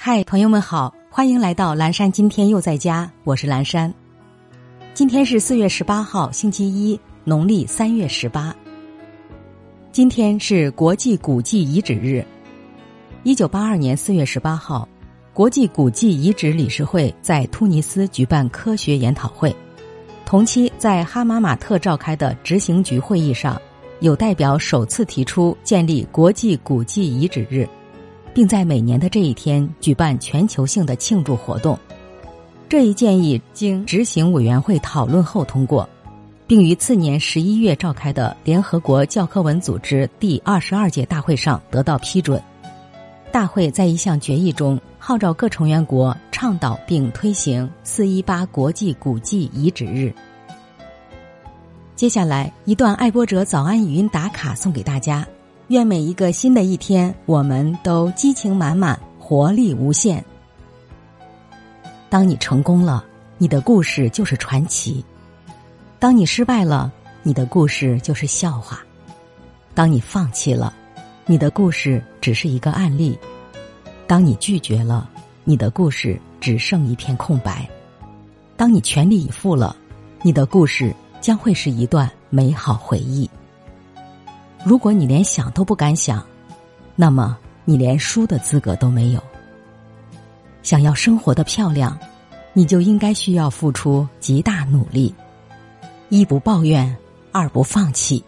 嗨，朋友们好，欢迎来到蓝山。今天又在家，我是蓝山。今天是四月十八号，星期一，农历三月十八。今天是国际古迹遗址日。一九八二年四月十八号，国际古迹遗址理事会在突尼斯举办科学研讨会。同期在哈马马特召开的执行局会议上，有代表首次提出建立国际古迹遗址日。并在每年的这一天举办全球性的庆祝活动。这一建议经执行委员会讨论后通过，并于次年十一月召开的联合国教科文组织第二十二届大会上得到批准。大会在一项决议中号召各成员国倡导并推行四一八国际古迹遗址日。接下来一段爱播者早安语音打卡送给大家。愿每一个新的一天，我们都激情满满，活力无限。当你成功了，你的故事就是传奇；当你失败了，你的故事就是笑话；当你放弃了，你的故事只是一个案例；当你拒绝了，你的故事只剩一片空白；当你全力以赴了，你的故事将会是一段美好回忆。如果你连想都不敢想，那么你连输的资格都没有。想要生活的漂亮，你就应该需要付出极大努力，一不抱怨，二不放弃。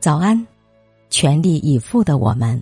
早安，全力以赴的我们。